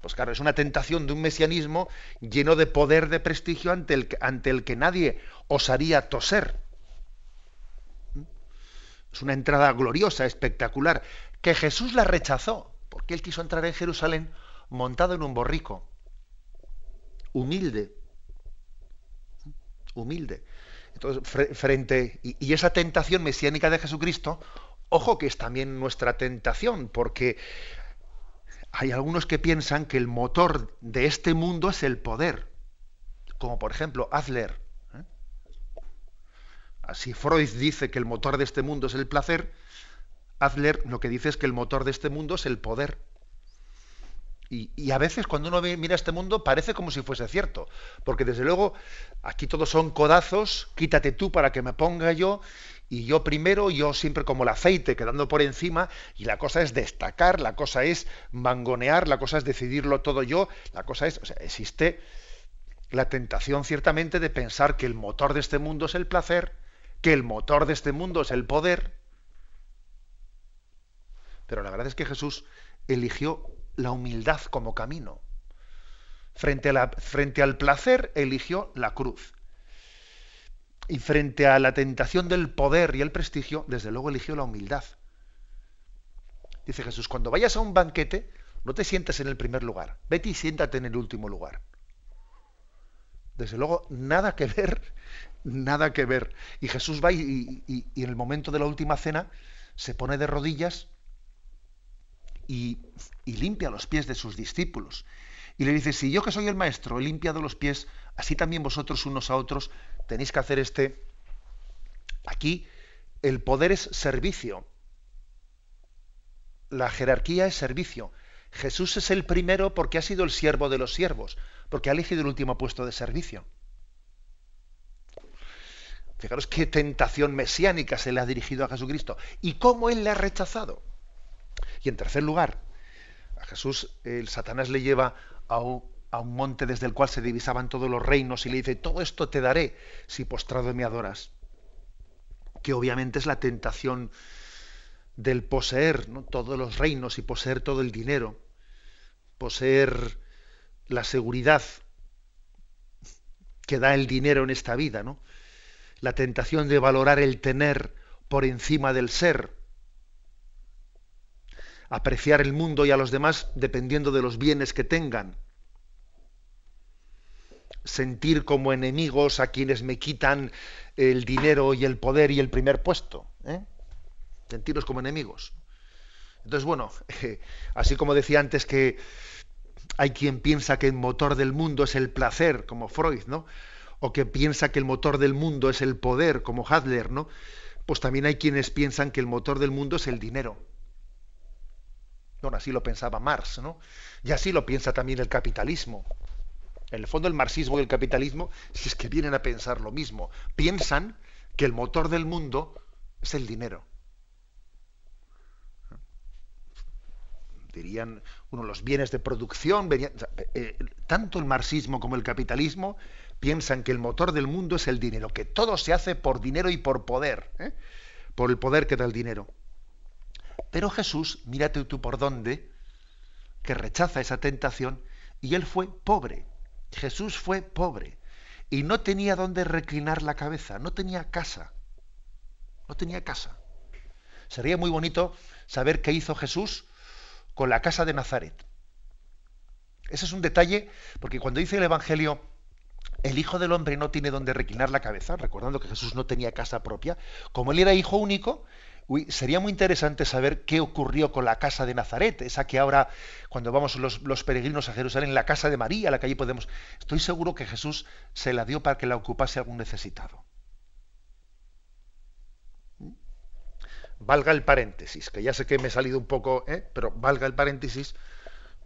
Pues claro, es una tentación de un mesianismo lleno de poder, de prestigio ante el, ante el que nadie osaría toser. Es una entrada gloriosa, espectacular, que Jesús la rechazó, porque él quiso entrar en Jerusalén montado en un borrico, humilde, humilde. Entonces, frente, y esa tentación mesiánica de Jesucristo, ojo que es también nuestra tentación, porque hay algunos que piensan que el motor de este mundo es el poder, como por ejemplo Adler. Así Freud dice que el motor de este mundo es el placer, Adler lo que dice es que el motor de este mundo es el poder. Y, a veces cuando uno mira este mundo parece como si fuese cierto, porque desde luego aquí todos son codazos, quítate tú para que me ponga yo, y yo primero, yo siempre como el aceite quedando por encima, y la cosa es destacar, la cosa es mangonear, la cosa es decidirlo todo yo, la cosa es, o sea, existe la tentación ciertamente de pensar que el motor de este mundo es el placer, que el motor de este mundo es el poder, pero la verdad es que Jesús eligió la humildad como camino. Frente, al placer eligió la cruz. Y frente a la tentación del poder y el prestigio, desde luego eligió la humildad. Dice Jesús, cuando vayas a un banquete, no te sientes en el primer lugar, vete y siéntate en el último lugar. Desde luego, nada que ver, nada que ver. Y Jesús va y, y en el momento de la última cena se pone de rodillas y, limpia los pies de sus discípulos. Y le dice, si yo que soy el maestro he limpiado los pies, así también vosotros unos a otros tenéis que hacer este, Aquí el poder es servicio. La jerarquía es servicio. Jesús es el primero porque ha sido el siervo de los siervos, porque ha elegido el último puesto de servicio. Fijaros qué tentación mesiánica se le ha dirigido a Jesucristo y cómo él le ha rechazado. Y en tercer lugar, a Jesús el Satanás le lleva a un, a un monte desde el cual se divisaban todos los reinos y le dice, todo esto te daré si postrado me adoras. Que obviamente es la tentación del poseer todos los reinos y poseer todo el dinero, poseer la seguridad que da el dinero en esta vida, ¿no? La tentación de valorar el tener por encima del ser, apreciar el mundo y a los demás dependiendo de los bienes que tengan, sentir como enemigos a quienes me quitan el dinero y el poder y el primer puesto. ¿eh? Sentirlos como enemigos. Entonces, bueno, (laughs) así como decía antes que hay quien piensa que el motor del mundo es el placer, como Freud, ¿no? O que piensa que el motor del mundo es el poder, como Hadler, ¿no? Pues también hay quienes piensan que el motor del mundo es el dinero. Bueno, así lo pensaba Marx, ¿no? Y así lo piensa también el capitalismo. En el fondo el marxismo y el capitalismo, si es que vienen a pensar lo mismo, piensan que el motor del mundo es el dinero. Dirían uno, los bienes de producción, eh, tanto el marxismo como el capitalismo piensan que el motor del mundo es el dinero, que todo se hace por dinero y por poder, ¿eh? por el poder que da el dinero. Pero Jesús, mírate tú por dónde, que rechaza esa tentación, y él fue pobre. Jesús fue pobre y no tenía dónde reclinar la cabeza, no tenía casa. No tenía casa. Sería muy bonito saber qué hizo Jesús con la casa de Nazaret. Ese es un detalle, porque cuando dice el Evangelio, el Hijo del Hombre no tiene dónde reclinar la cabeza, recordando que Jesús no tenía casa propia, como él era hijo único, sería muy interesante saber qué ocurrió con la casa de Nazaret, esa que ahora, cuando vamos los, peregrinos a Jerusalén, la casa de María, la que allí podemos. Estoy seguro que Jesús se la dio para que la ocupase algún necesitado. Valga el paréntesis, que ya sé que me he salido un poco, ¿eh? pero valga el paréntesis.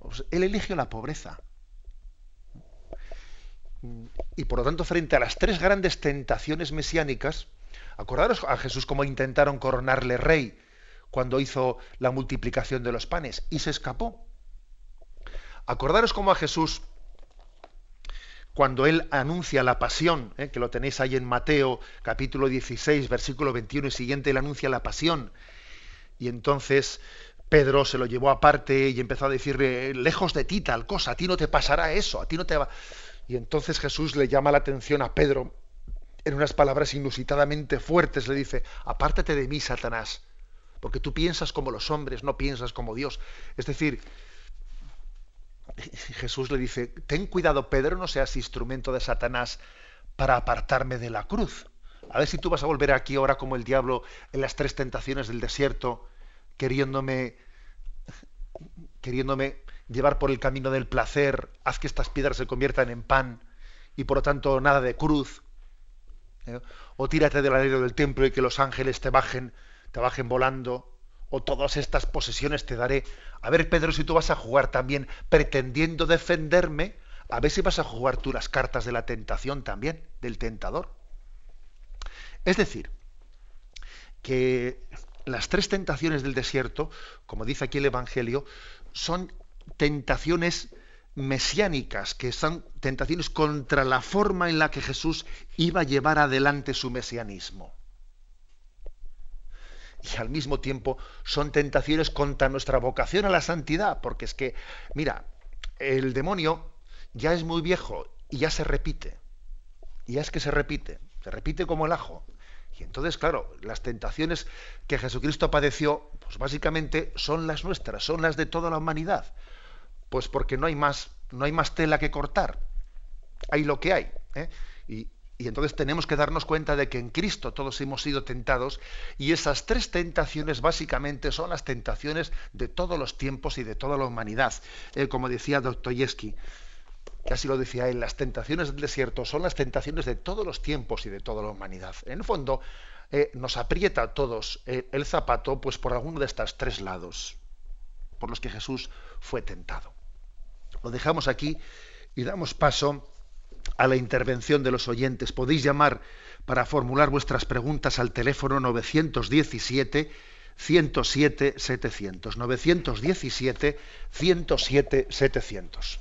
Pues él eligió la pobreza. Y por lo tanto, frente a las tres grandes tentaciones mesiánicas, Acordaros a Jesús cómo intentaron coronarle rey cuando hizo la multiplicación de los panes y se escapó. Acordaros cómo a Jesús, cuando él anuncia la pasión, ¿eh? que lo tenéis ahí en Mateo capítulo 16, versículo 21 y siguiente, él anuncia la pasión. Y entonces Pedro se lo llevó aparte y empezó a decirle, lejos de ti tal cosa, a ti no te pasará eso, a ti no te va... Y entonces Jesús le llama la atención a Pedro en unas palabras inusitadamente fuertes, le dice, apártate de mí, Satanás, porque tú piensas como los hombres, no piensas como Dios. Es decir, Jesús le dice, ten cuidado, Pedro, no seas instrumento de Satanás para apartarme de la cruz. A ver si tú vas a volver aquí ahora como el diablo en las tres tentaciones del desierto, queriéndome, queriéndome llevar por el camino del placer, haz que estas piedras se conviertan en pan y por lo tanto nada de cruz. ¿eh? o tírate del alero del templo y que los ángeles te bajen, te bajen volando, o todas estas posesiones te daré. A ver, Pedro, si tú vas a jugar también pretendiendo defenderme, a ver si vas a jugar tú las cartas de la tentación también, del tentador. Es decir, que las tres tentaciones del desierto, como dice aquí el Evangelio, son tentaciones mesiánicas, que son tentaciones contra la forma en la que Jesús iba a llevar adelante su mesianismo. Y al mismo tiempo son tentaciones contra nuestra vocación a la santidad, porque es que, mira, el demonio ya es muy viejo y ya se repite. Y es que se repite, se repite como el ajo. Y entonces, claro, las tentaciones que Jesucristo padeció, pues básicamente son las nuestras, son las de toda la humanidad. Pues porque no hay más, no hay más tela que cortar. Hay lo que hay. ¿eh? Y, entonces tenemos que darnos cuenta de que en Cristo todos hemos sido tentados y esas tres tentaciones básicamente son las tentaciones de todos los tiempos y de toda la humanidad. Eh, como decía Dostoyevsky, que así lo decía él, las tentaciones del desierto son las tentaciones de todos los tiempos y de toda la humanidad. En el fondo, eh, nos aprieta a todos el zapato, pues por alguno de estos tres lados por los que Jesús fue tentado. Lo dejamos aquí y damos paso a la intervención de los oyentes. Podéis llamar para formular vuestras preguntas al teléfono 917 107 700. 917 107 700.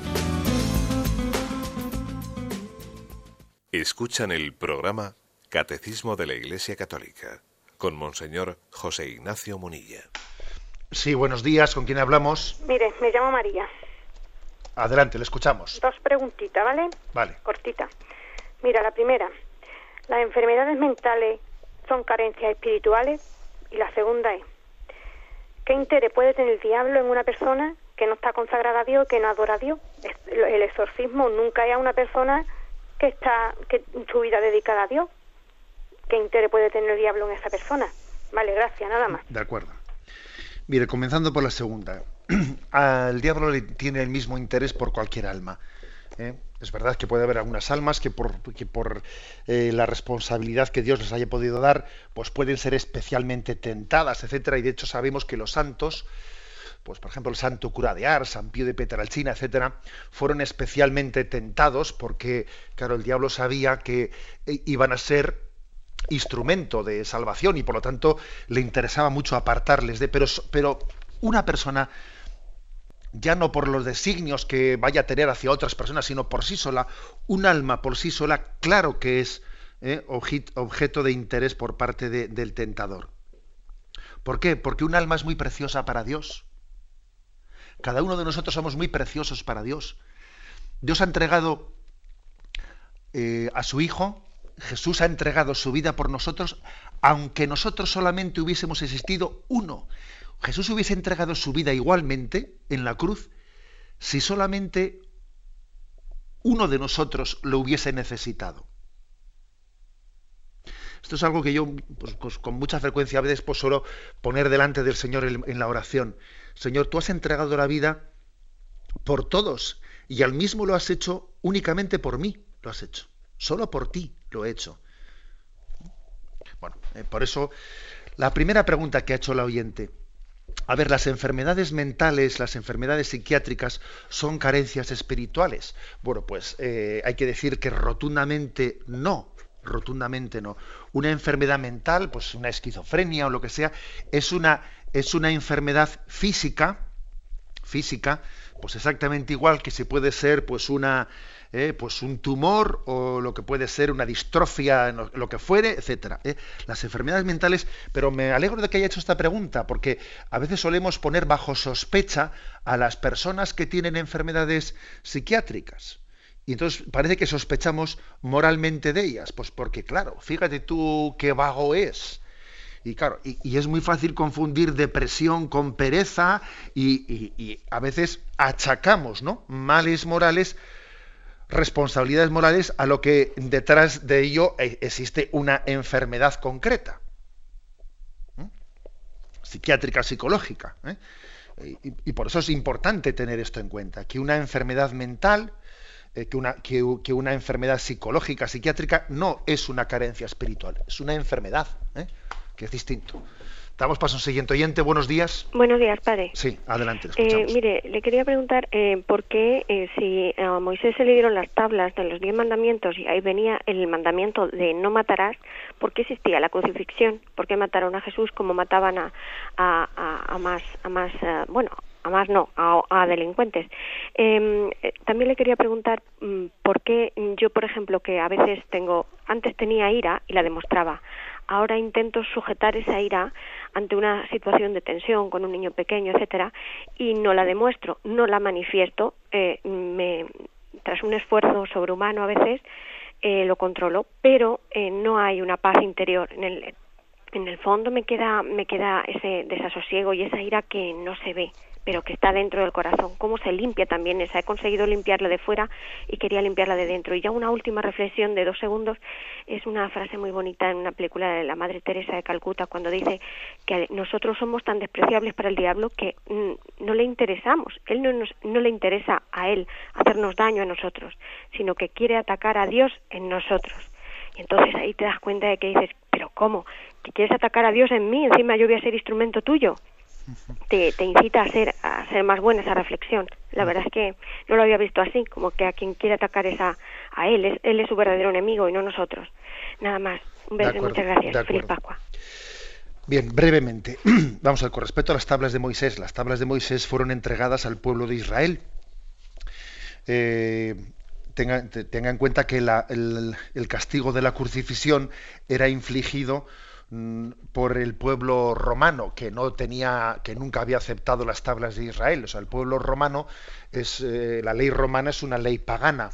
Escuchan el programa Catecismo de la Iglesia Católica con Monseñor José Ignacio Munilla. Sí, buenos días, ¿con quién hablamos? Mire, me llamo María. Adelante, le escuchamos. Dos preguntitas, ¿vale? Vale. Cortita. Mira, la primera, ¿las enfermedades mentales son carencias espirituales? Y la segunda es, ¿qué interés puede tener el diablo en una persona que no está consagrada a Dios, que no adora a Dios? El exorcismo nunca es a una persona que está que su vida dedicada a Dios. ¿Qué interés puede tener el diablo en esa persona? Vale, gracias, nada más. De acuerdo. Mire, comenzando por la segunda. (clears throat) Al diablo le tiene el mismo interés por cualquier alma. ¿eh? Es verdad que puede haber algunas almas que por, que por eh, la responsabilidad que Dios les haya podido dar, pues pueden ser especialmente tentadas, etcétera. Y de hecho sabemos que los santos, pues por ejemplo el santo cura de Ars, San Pío de Petralcina, etcétera, fueron especialmente tentados porque, claro, el diablo sabía que eh, iban a ser instrumento de salvación y por lo tanto le interesaba mucho apartarles de, pero, pero una persona ya no por los designios que vaya a tener hacia otras personas, sino por sí sola, un alma por sí sola, claro que es eh, objeto de interés por parte del tentador. ¿Por qué? Porque un alma es muy preciosa para Dios. Cada uno de nosotros somos muy preciosos para Dios. Dios ha entregado eh, a su Hijo, Jesús ha entregado su vida por nosotros, aunque nosotros solamente hubiésemos existido uno. Jesús hubiese entregado su vida igualmente en la cruz si solamente uno de nosotros lo hubiese necesitado. Esto es algo que yo pues, pues, con mucha frecuencia a veces pues, suelo poner delante del Señor en la oración. Señor, tú has entregado la vida por todos y al mismo lo has hecho únicamente por mí, lo has hecho. Solo por ti lo he hecho. Bueno, eh, por eso la primera pregunta que ha hecho la oyente. A ver, las enfermedades mentales, las enfermedades psiquiátricas son carencias espirituales. Bueno, pues eh, hay que decir que rotundamente no, rotundamente no. Una enfermedad mental, pues una esquizofrenia o lo que sea, es una es una enfermedad física, física, pues exactamente igual que si puede ser pues una eh, pues un tumor o lo que puede ser una distrofia, lo que fuere, etcétera. Eh. Las enfermedades mentales, pero me alegro de que haya hecho esta pregunta, porque a veces solemos poner bajo sospecha a las personas que tienen enfermedades psiquiátricas. Y entonces parece que sospechamos moralmente de ellas, pues porque claro, fíjate tú qué vago es, y claro, y, es muy fácil confundir depresión con pereza y, a veces achacamos ¿no? males morales, responsabilidades morales a lo que detrás de ello e, existe una enfermedad concreta, psiquiátrica, psicológica. ¿eh? Y, por eso es importante tener esto en cuenta, que una enfermedad mental, eh, que, una, que, una enfermedad psicológica, psiquiátrica, no es una carencia espiritual, es una enfermedad. Que es distinto. Damos paso a un siguiente oyente. Buenos días. Buenos días, padre. Sí, adelante. Eh, mire, le quería preguntar eh, por qué eh, si a Moisés se le dieron las tablas de los diez mandamientos y ahí venía el mandamiento de no matarás, ¿por qué existía la crucifixión? ¿Por qué mataron a Jesús como mataban a, a, más, a más eh, bueno, a más no, a, delincuentes. Em, eh, también le quería preguntar mm, por qué yo, por ejemplo, que a veces tengo, antes tenía ira y la demostraba, ahora intento sujetar esa ira ante una situación de tensión con un niño pequeño, etcétera, y no la demuestro, no la manifiesto, eh, me, tras un esfuerzo sobrehumano a veces, eh, lo controlo, pero no hay una paz interior en el en el fondo me queda me queda ese desasosiego y esa ira que no se ve pero que está dentro del corazón. ¿Cómo se limpia también esa? He conseguido limpiarla de fuera y quería limpiarla de dentro. Y ya una última reflexión de dos segundos es una frase muy bonita en una película de la Madre Teresa de Calcuta cuando dice que nosotros somos tan despreciables para el diablo que mm, no le interesamos. Él no, nos, no le interesa a él hacernos daño a nosotros, sino que quiere atacar a Dios en nosotros. Y entonces ahí te das cuenta de que dices, pero ¿cómo? ¿Que quieres atacar a Dios en mí? Encima yo voy a ser instrumento tuyo te, te incita a ser, a ser más buena esa reflexión. La verdad es que no lo había visto así, como que a quien quiere atacar es a, él, él es su verdadero enemigo y no nosotros. Nada más. Un beso y muchas gracias. Feliz Pascua. Bien, brevemente, (clears throat) vamos a ver, con respecto a las tablas de Moisés, las tablas de Moisés fueron entregadas al pueblo de Israel. Eh, tenga, tenga, en cuenta que el, el, castigo de la crucifixión era infligido por el pueblo romano que no tenía que nunca había aceptado las tablas de Israel. O sea el pueblo romano es eh, la ley romana es una ley pagana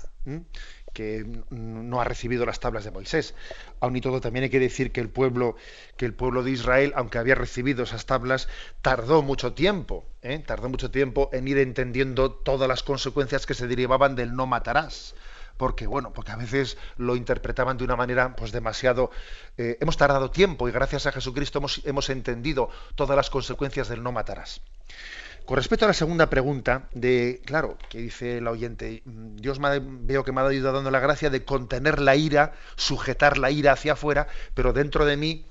que no ha recibido las tablas de Moisés. Aún y todo también hay que decir que el pueblo que el pueblo de Israel aunque había recibido esas tablas tardó mucho tiempo ¿eh? tardó mucho tiempo en ir entendiendo todas las consecuencias que se derivaban del no matarás porque bueno, porque a veces lo interpretaban de una manera pues demasiado eh, hemos tardado tiempo y gracias a Jesucristo hemos, hemos entendido todas las consecuencias del no matarás. Con respecto a la segunda pregunta, de, claro, que dice la oyente, Dios me, veo que me ha ayudado dando la gracia de contener la ira, sujetar la ira hacia afuera, pero dentro de mí,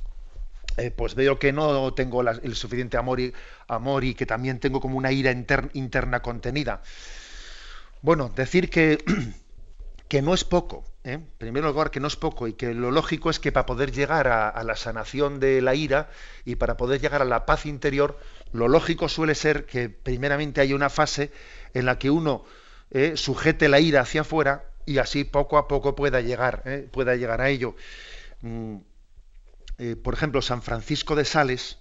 eh, pues veo que no tengo el suficiente amor y, amor y que también tengo como una ira interna contenida. Bueno, decir que (clears throat) que no es poco, ¿eh? en primer lugar que no es poco y que lo lógico es que para poder llegar a, la sanación de la ira y para poder llegar a la paz interior, lo lógico suele ser que primeramente hay una fase en la que uno ¿eh? sujete la ira hacia afuera y así poco a poco pueda llegar, ¿eh? pueda llegar a ello. Mm, por ejemplo, San Francisco de Sales,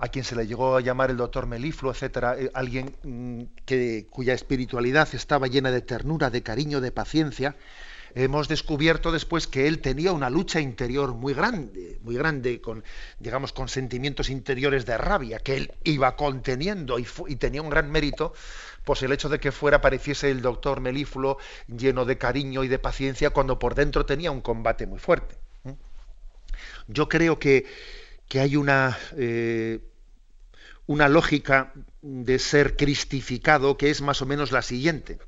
a quien se le llegó a llamar el doctor Melifluo, etcétera, eh, alguien mm, que, cuya espiritualidad estaba llena de ternura, de cariño, de paciencia, hemos descubierto después que él tenía una lucha interior muy grande, muy grande, con, digamos, con sentimientos interiores de rabia, que él iba conteniendo y, tenía un gran mérito, pues el hecho de que fuera pareciese el doctor Melifluo lleno de cariño y de paciencia, cuando por dentro tenía un combate muy fuerte. Yo creo que que hay una, eh, una lógica de ser cristificado que es más o menos la siguiente.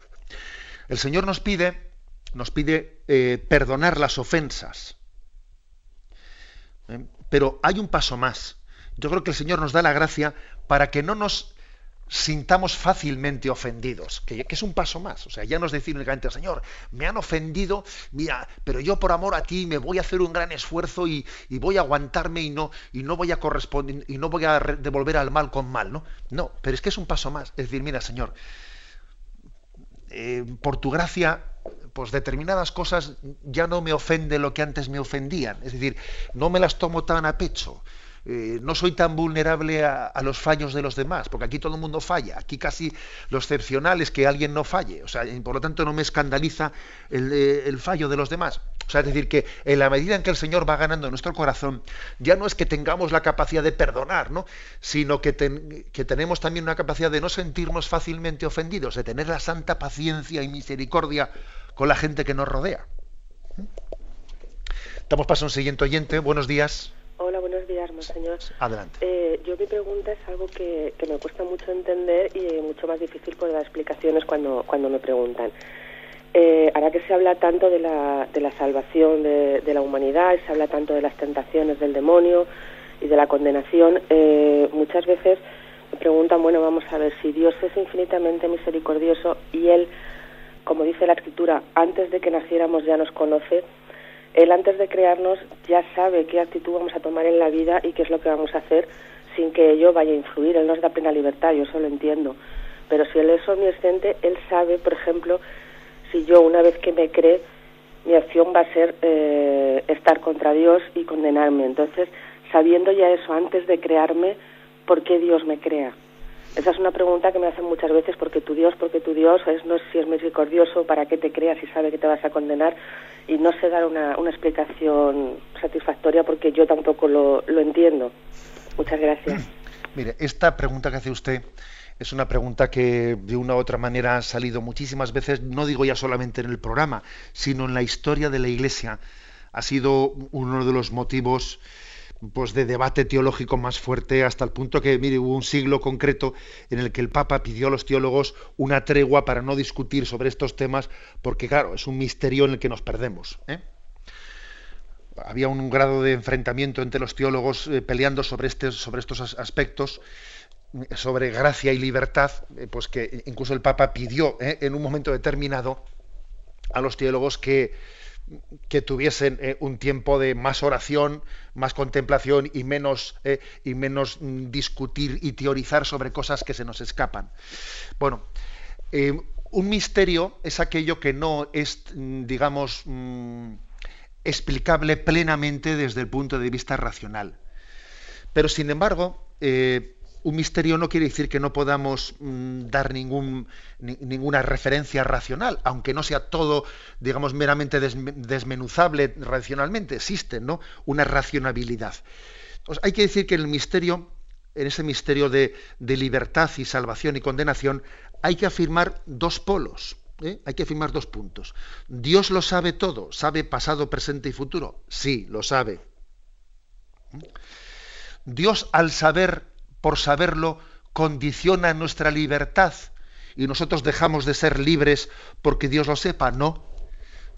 El Señor nos pide, nos pide eh, perdonar las ofensas. ¿Eh? Pero hay un paso más. Yo creo que el Señor nos da la gracia para que no nos sintamos fácilmente ofendidos, que, es un paso más. O sea, ya nos decir únicamente, Señor, me han ofendido, mira, pero yo por amor a ti me voy a hacer un gran esfuerzo y, voy a aguantarme y no, y no voy a corresponder y no voy a devolver al mal con mal, ¿no? No, pero es que es un paso más. Es decir, mira, Señor, eh, por tu gracia, pues determinadas cosas ya no me ofende lo que antes me ofendían. Es decir, no me las tomo tan a pecho. Eh, no soy tan vulnerable a, los fallos de los demás, porque aquí todo el mundo falla. Aquí casi lo excepcional es que alguien no falle. O sea, por lo tanto no me escandaliza el, eh, fallo de los demás. O sea, es decir, que en la medida en que el Señor va ganando nuestro corazón, ya no es que tengamos la capacidad de perdonar, ¿no? sino que, que tenemos también una capacidad de no sentirnos fácilmente ofendidos, de tener la santa paciencia y misericordia con la gente que nos rodea. Damos paso a un siguiente oyente. Buenos días. Hola, buenos días, monseñor. Adelante. Eh, yo mi pregunta es algo que, me cuesta mucho entender y mucho más difícil por dar explicaciones cuando, cuando me preguntan. Eh, ahora que se habla tanto de la, de la salvación de, la humanidad, se habla tanto de las tentaciones del demonio, y de la condenación, eh, muchas veces me preguntan, bueno, vamos a ver, si Dios es infinitamente misericordioso y Él, como dice la Escritura, antes de que naciéramos ya nos conoce, Él antes de crearnos ya sabe qué actitud vamos a tomar en la vida y qué es lo que vamos a hacer sin que ello vaya a influir. Él nos da plena libertad, yo eso lo entiendo. Pero si Él es omnisciente, Él sabe, por ejemplo, si yo una vez que me cree, mi acción va a ser eh, estar contra Dios y condenarme. Entonces, sabiendo ya eso antes de crearme, ¿por qué Dios me crea? Esa es una pregunta que me hacen muchas veces, porque tu Dios, porque tu Dios es, no sé si es misericordioso, para qué te creas si sabe que te vas a condenar, y no sé dar una, una explicación satisfactoria porque yo tampoco lo, lo entiendo. Muchas gracias. (clears throat) Mire, esta pregunta que hace usted es una pregunta que de una u otra manera ha salido muchísimas veces, no digo ya solamente en el programa, sino en la historia de la Iglesia. Ha sido uno de los motivos pues de debate teológico más fuerte hasta el punto que mire hubo un siglo concreto en el que el Papa pidió a los teólogos una tregua para no discutir sobre estos temas porque claro es un misterio en el que nos perdemos ¿eh? había un grado de enfrentamiento entre los teólogos eh, peleando sobre este, sobre estos aspectos sobre gracia y libertad eh, pues que incluso el Papa pidió en un momento determinado a los teólogos que que tuviesen eh, un tiempo de más oración, más contemplación y menos, eh, y menos mm, discutir y teorizar sobre cosas que se nos escapan. Bueno, eh, un misterio es aquello que no es, mm, digamos, mm, explicable plenamente desde el punto de vista racional. Pero, sin embargo, un misterio no quiere decir que no podamos mm, dar ninguna referencia racional, aunque no sea todo, digamos, meramente desmenuzable racionalmente. Existe, ¿no? Una racionabilidad. hay que decir que el misterio, en ese misterio de, libertad y salvación y condenación, hay que afirmar dos polos. ¿eh? Hay que afirmar dos puntos. Dios lo sabe todo, sabe pasado, presente y futuro. Sí, lo sabe. Dios al saber por saberlo, condiciona nuestra libertad y nosotros dejamos de ser libres porque Dios lo sepa. No,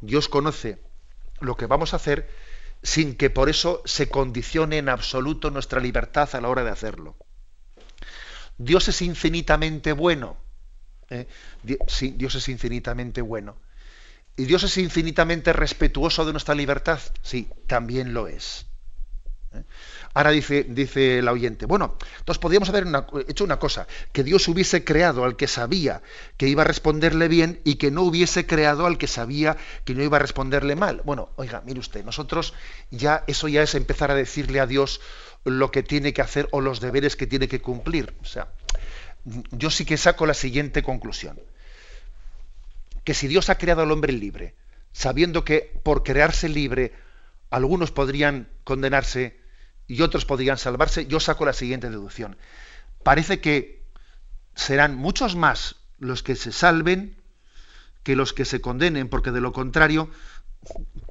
Dios conoce lo que vamos a hacer sin que por eso se condicione en absoluto nuestra libertad a la hora de hacerlo. Dios es infinitamente bueno. ¿eh? Sí, Dios es infinitamente bueno. ¿Y Dios es infinitamente respetuoso de nuestra libertad? Sí, también lo es. ¿eh? Ahora dice, dice el oyente, bueno, entonces podríamos haber hecho una cosa, que Dios hubiese creado al que sabía que iba a responderle bien y que no hubiese creado al que sabía que no iba a responderle mal. Bueno, oiga, mire usted, nosotros ya, eso ya es empezar a decirle a Dios lo que tiene que hacer o los deberes que tiene que cumplir. O sea, yo sí que saco la siguiente conclusión. Que si Dios ha creado al hombre libre, sabiendo que por crearse libre algunos podrían condenarse y otros podrían salvarse, yo saco la siguiente deducción. Parece que serán muchos más los que se salven que los que se condenen, porque de lo contrario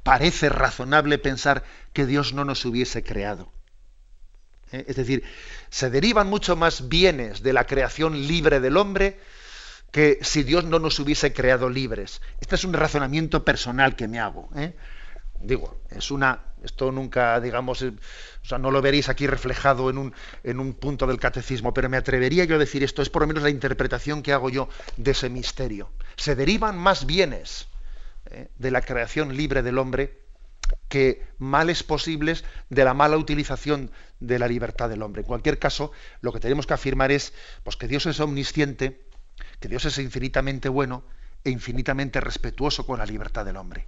parece razonable pensar que Dios no nos hubiese creado. ¿Eh? Es decir, se derivan mucho más bienes de la creación libre del hombre que si Dios no nos hubiese creado libres. Este es un razonamiento personal que me hago. ¿eh? Digo, es una, esto nunca, digamos, eh, o sea, no lo veréis aquí reflejado en un, en un punto del catecismo, pero me atrevería yo a decir esto, es por lo menos la interpretación que hago yo de ese misterio. Se derivan más bienes eh, de la creación libre del hombre que males posibles de la mala utilización de la libertad del hombre. En cualquier caso, lo que tenemos que afirmar es pues, que Dios es omnisciente, que Dios es infinitamente bueno e infinitamente respetuoso con la libertad del hombre.